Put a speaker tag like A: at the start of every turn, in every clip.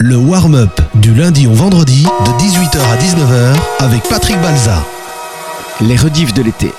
A: Le warm-up du lundi au vendredi de 18h à 19h avec Patrick Balza.
B: Les rediffs de l'été.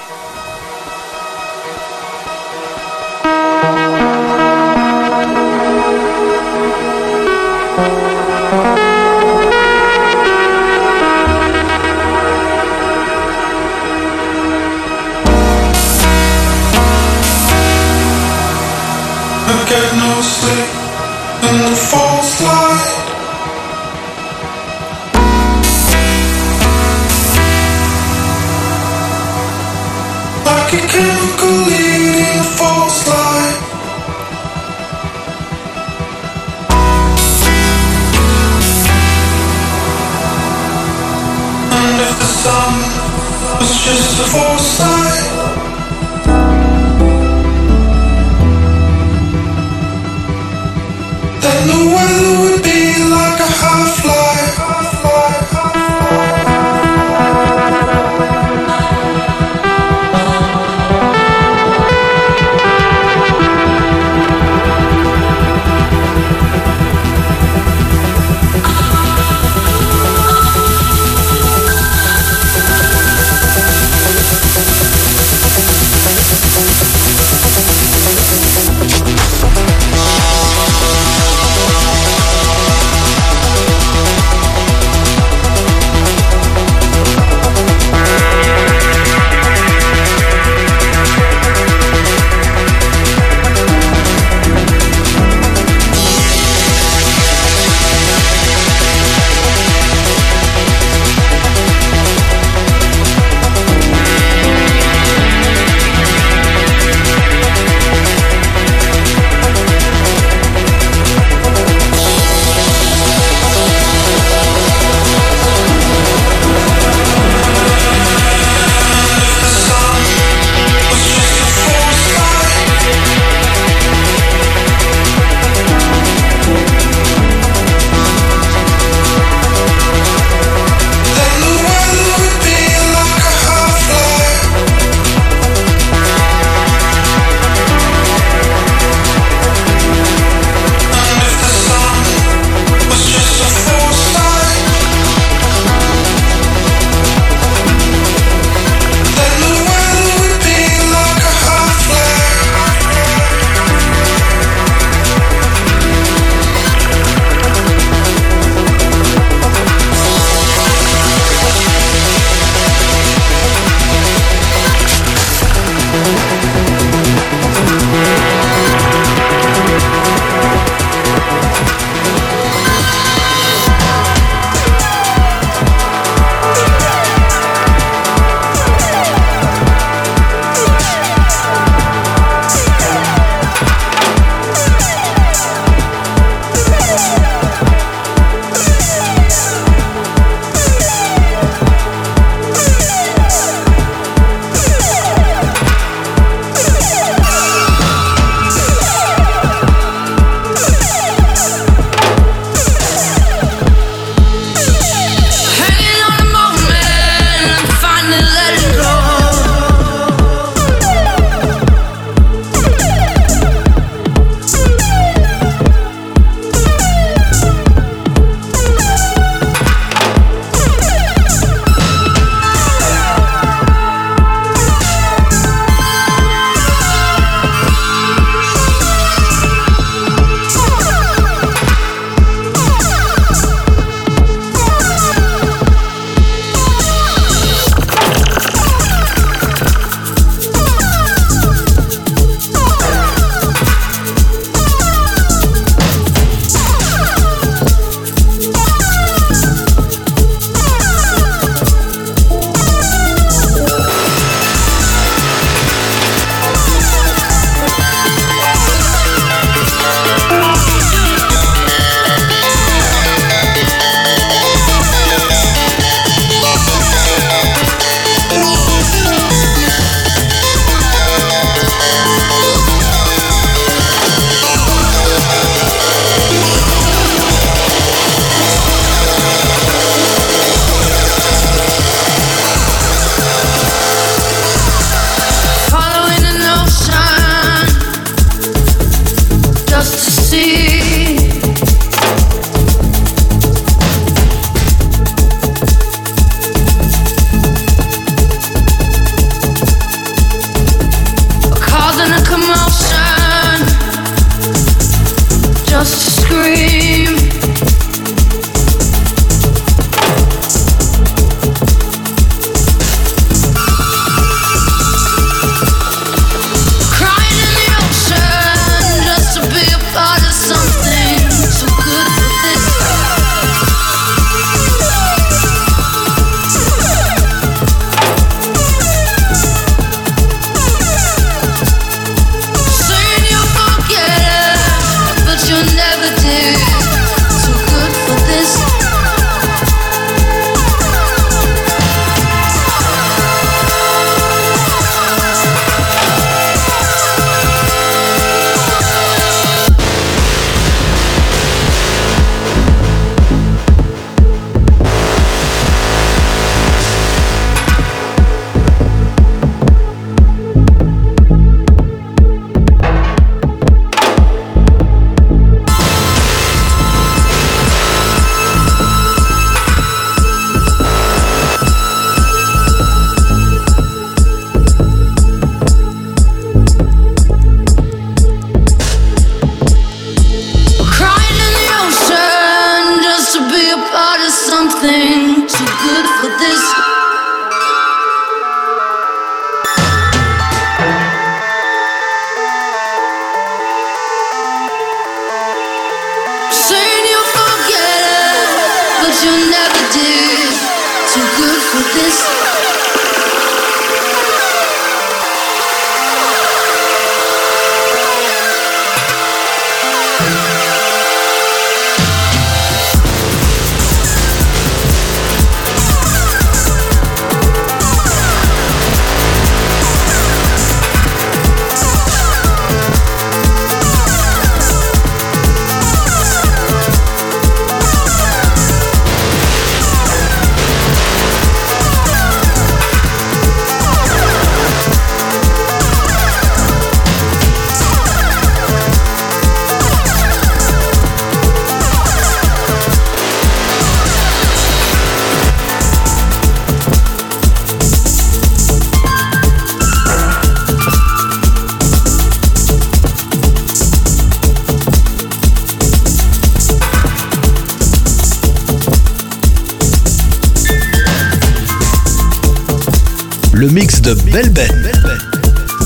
A: De Belle Ben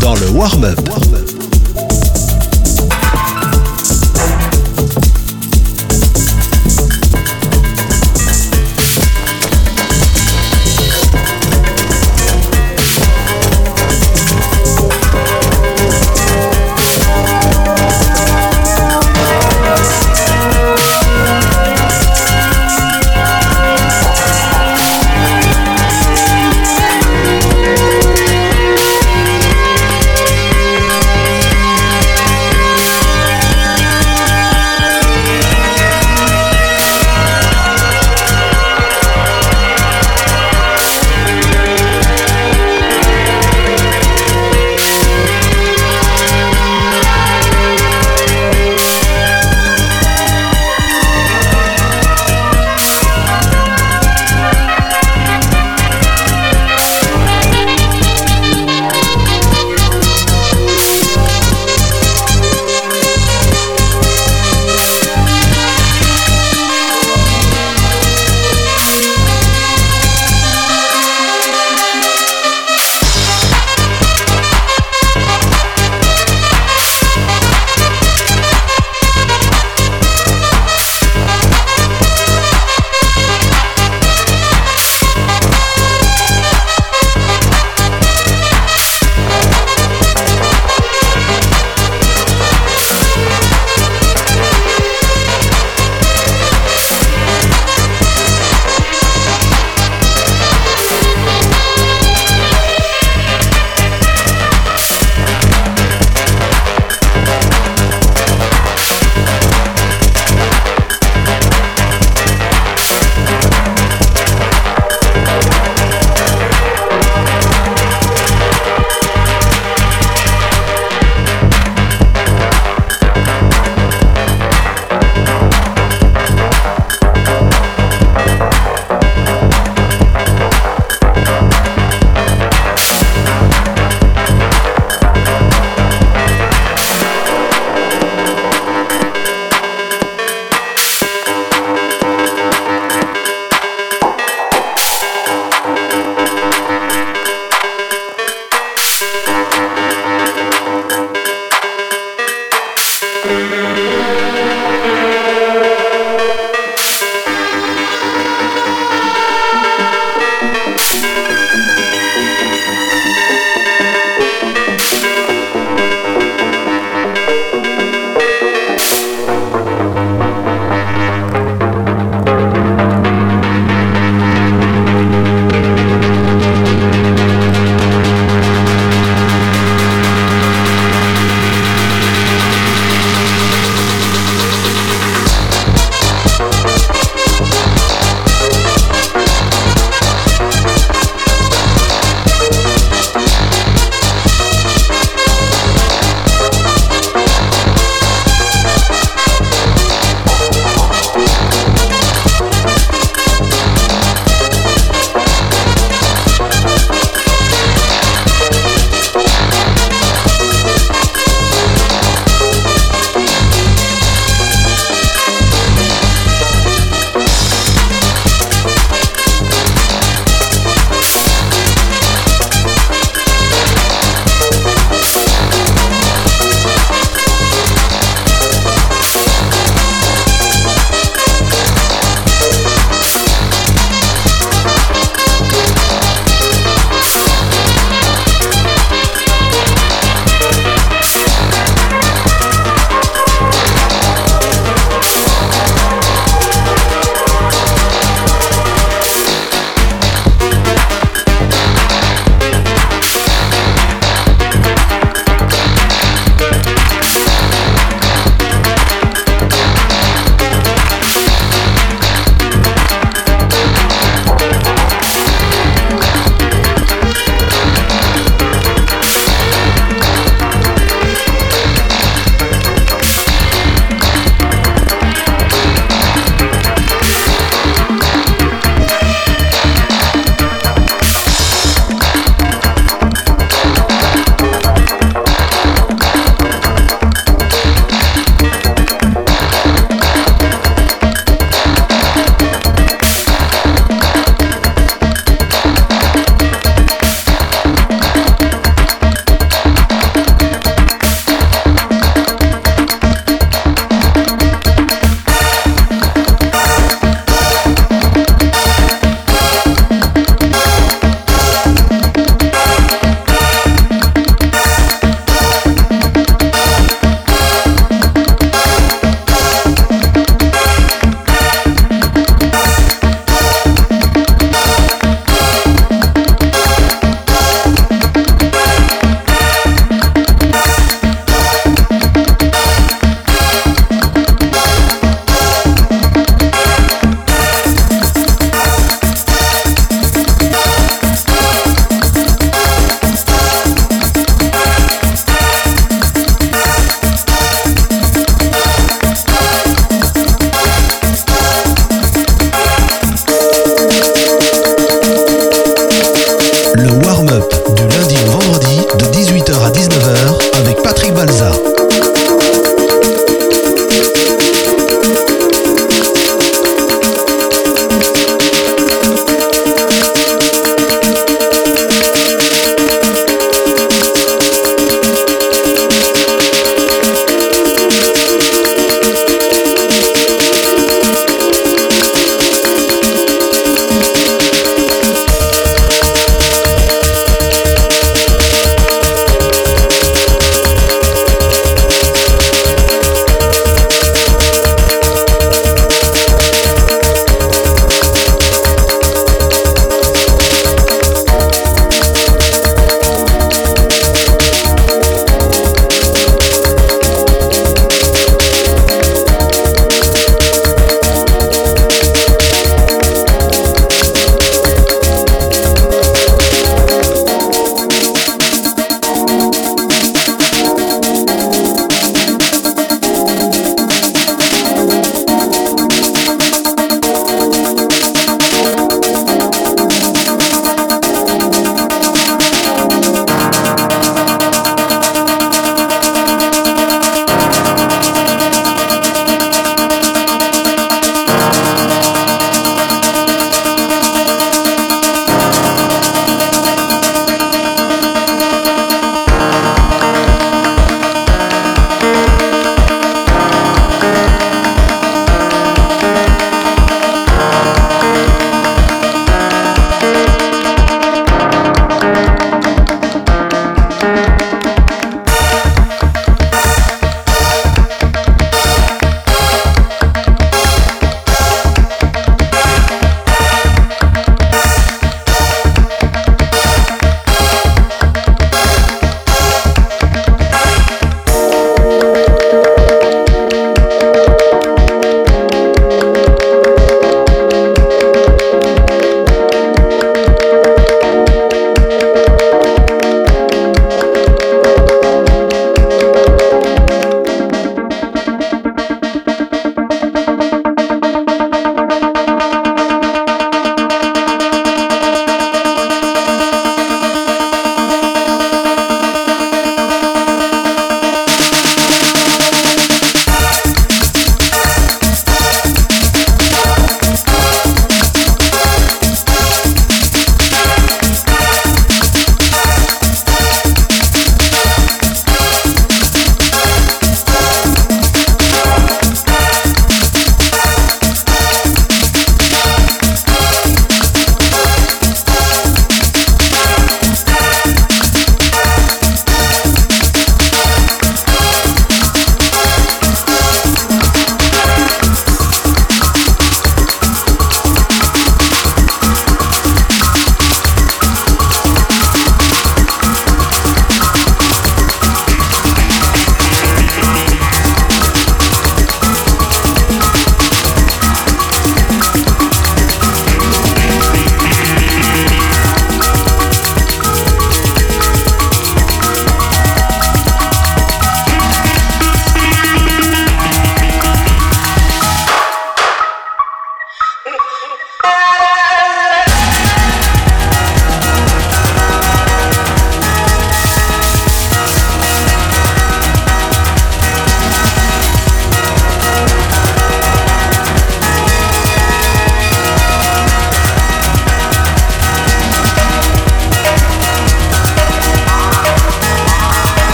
A: dans le warm-up.
C: Thank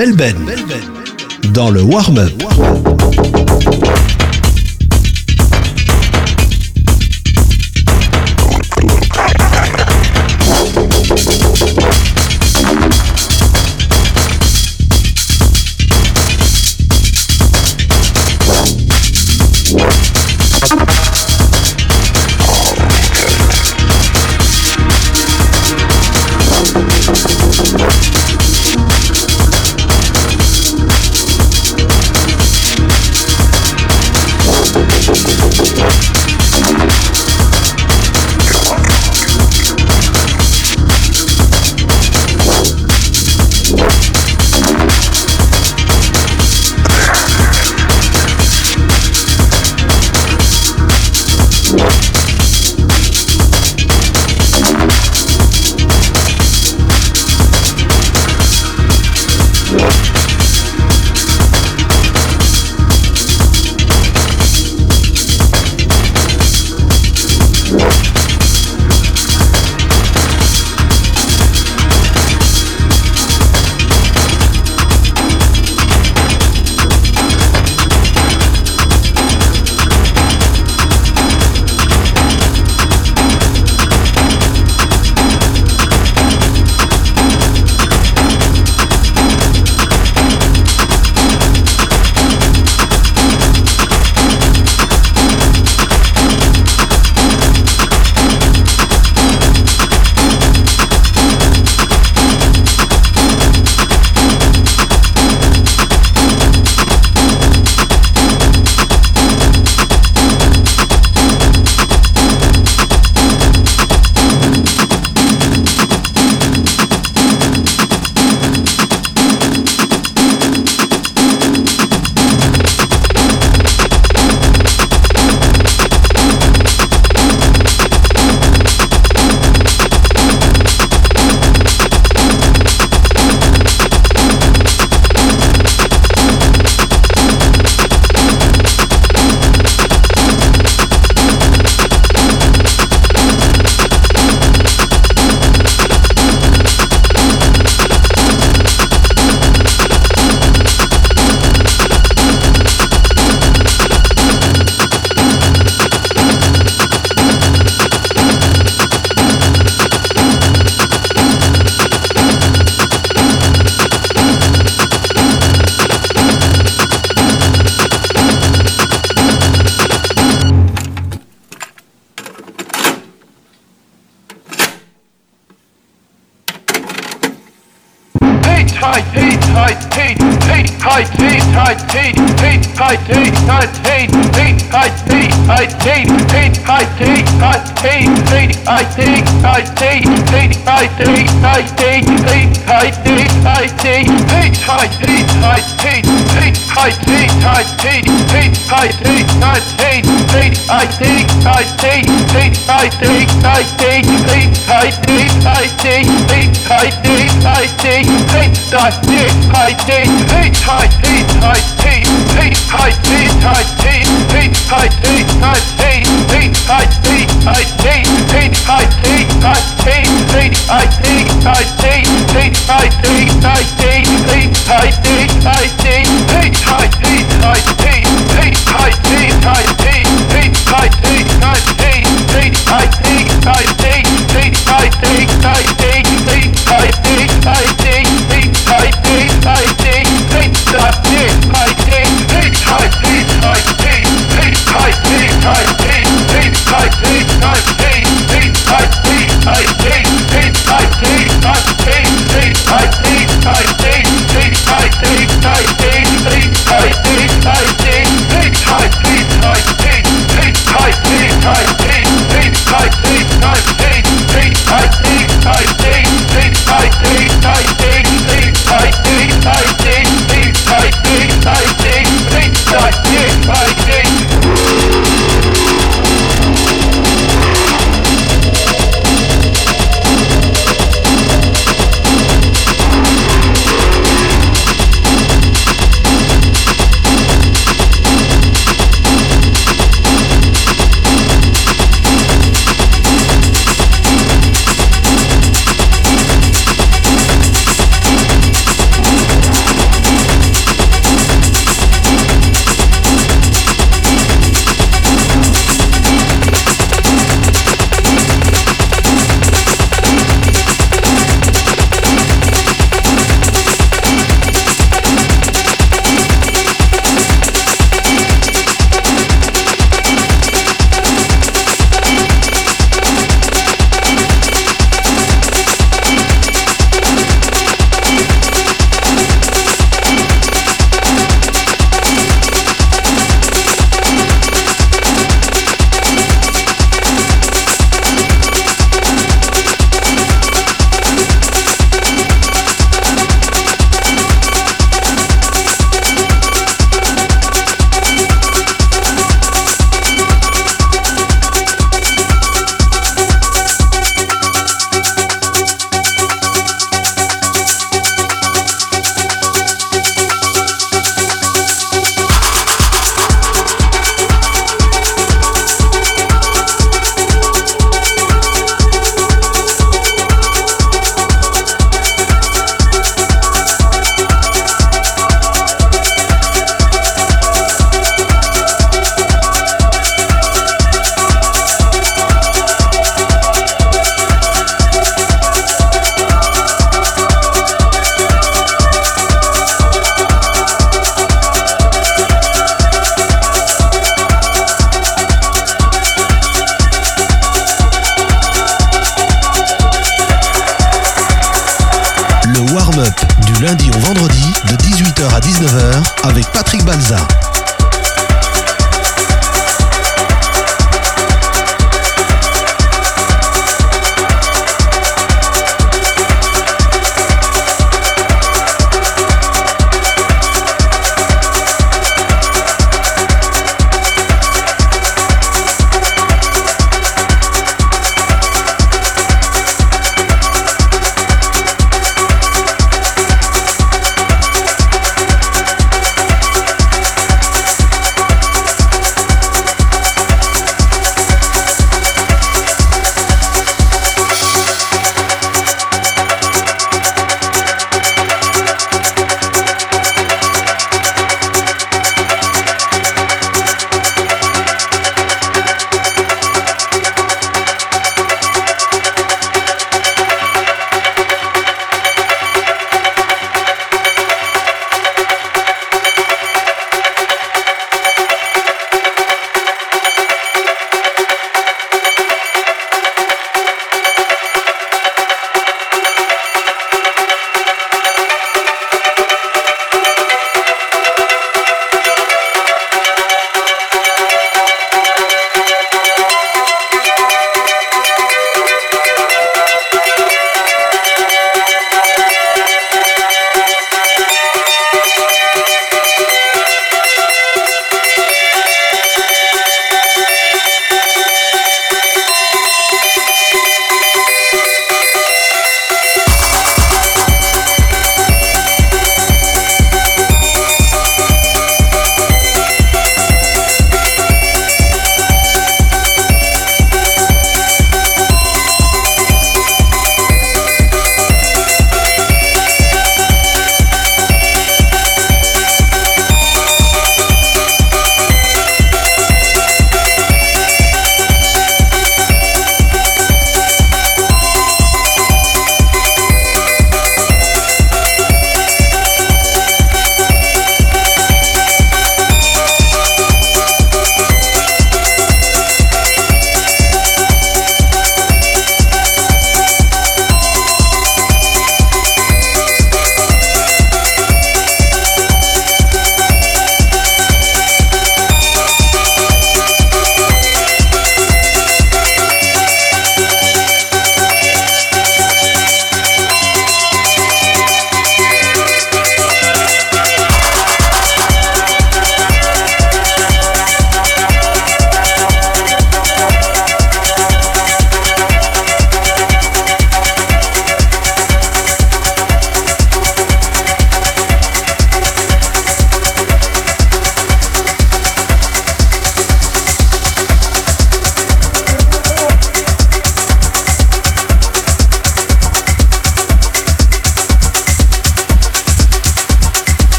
D: بلبن. That's.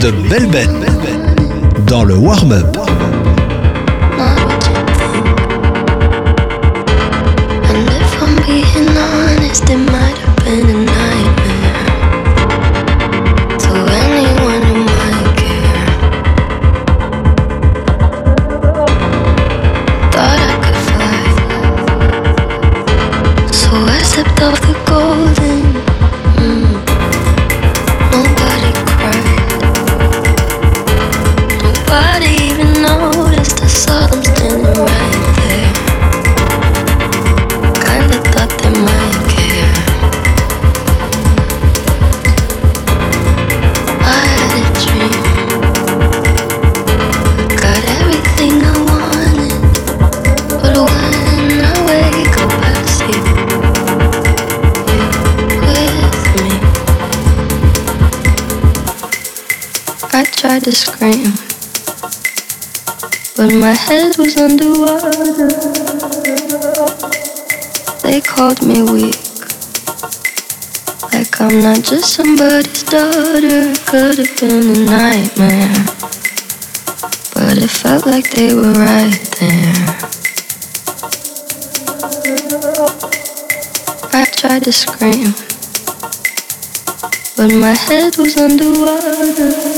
D: de Belben dans le warm-up.
E: Tried to scream, but my head was underwater. They called me weak, like I'm not just somebody's daughter. Could have been a nightmare, but it felt like they were right there. I tried to scream, but my head was underwater.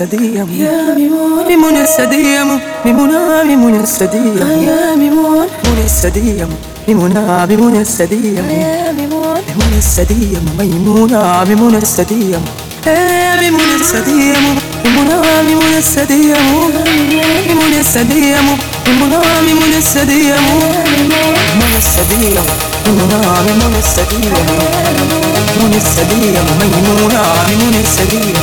D: السدية يا ميمون ميمونة السدية ميمونة ميمونة السدية يا ميمون ميمونة السدية ميمونة ميمونة السدية يا ميمون ميمونة السدية ميمونة ميمونة السدية يا ميمونة السدية ميمونة ميمونة السدية ميمونة السدية ميمونة ميمونة السدية ميمونة السدية ميمونة ميمونة السدية ميمونة السدية ميمونة ميمونة السدية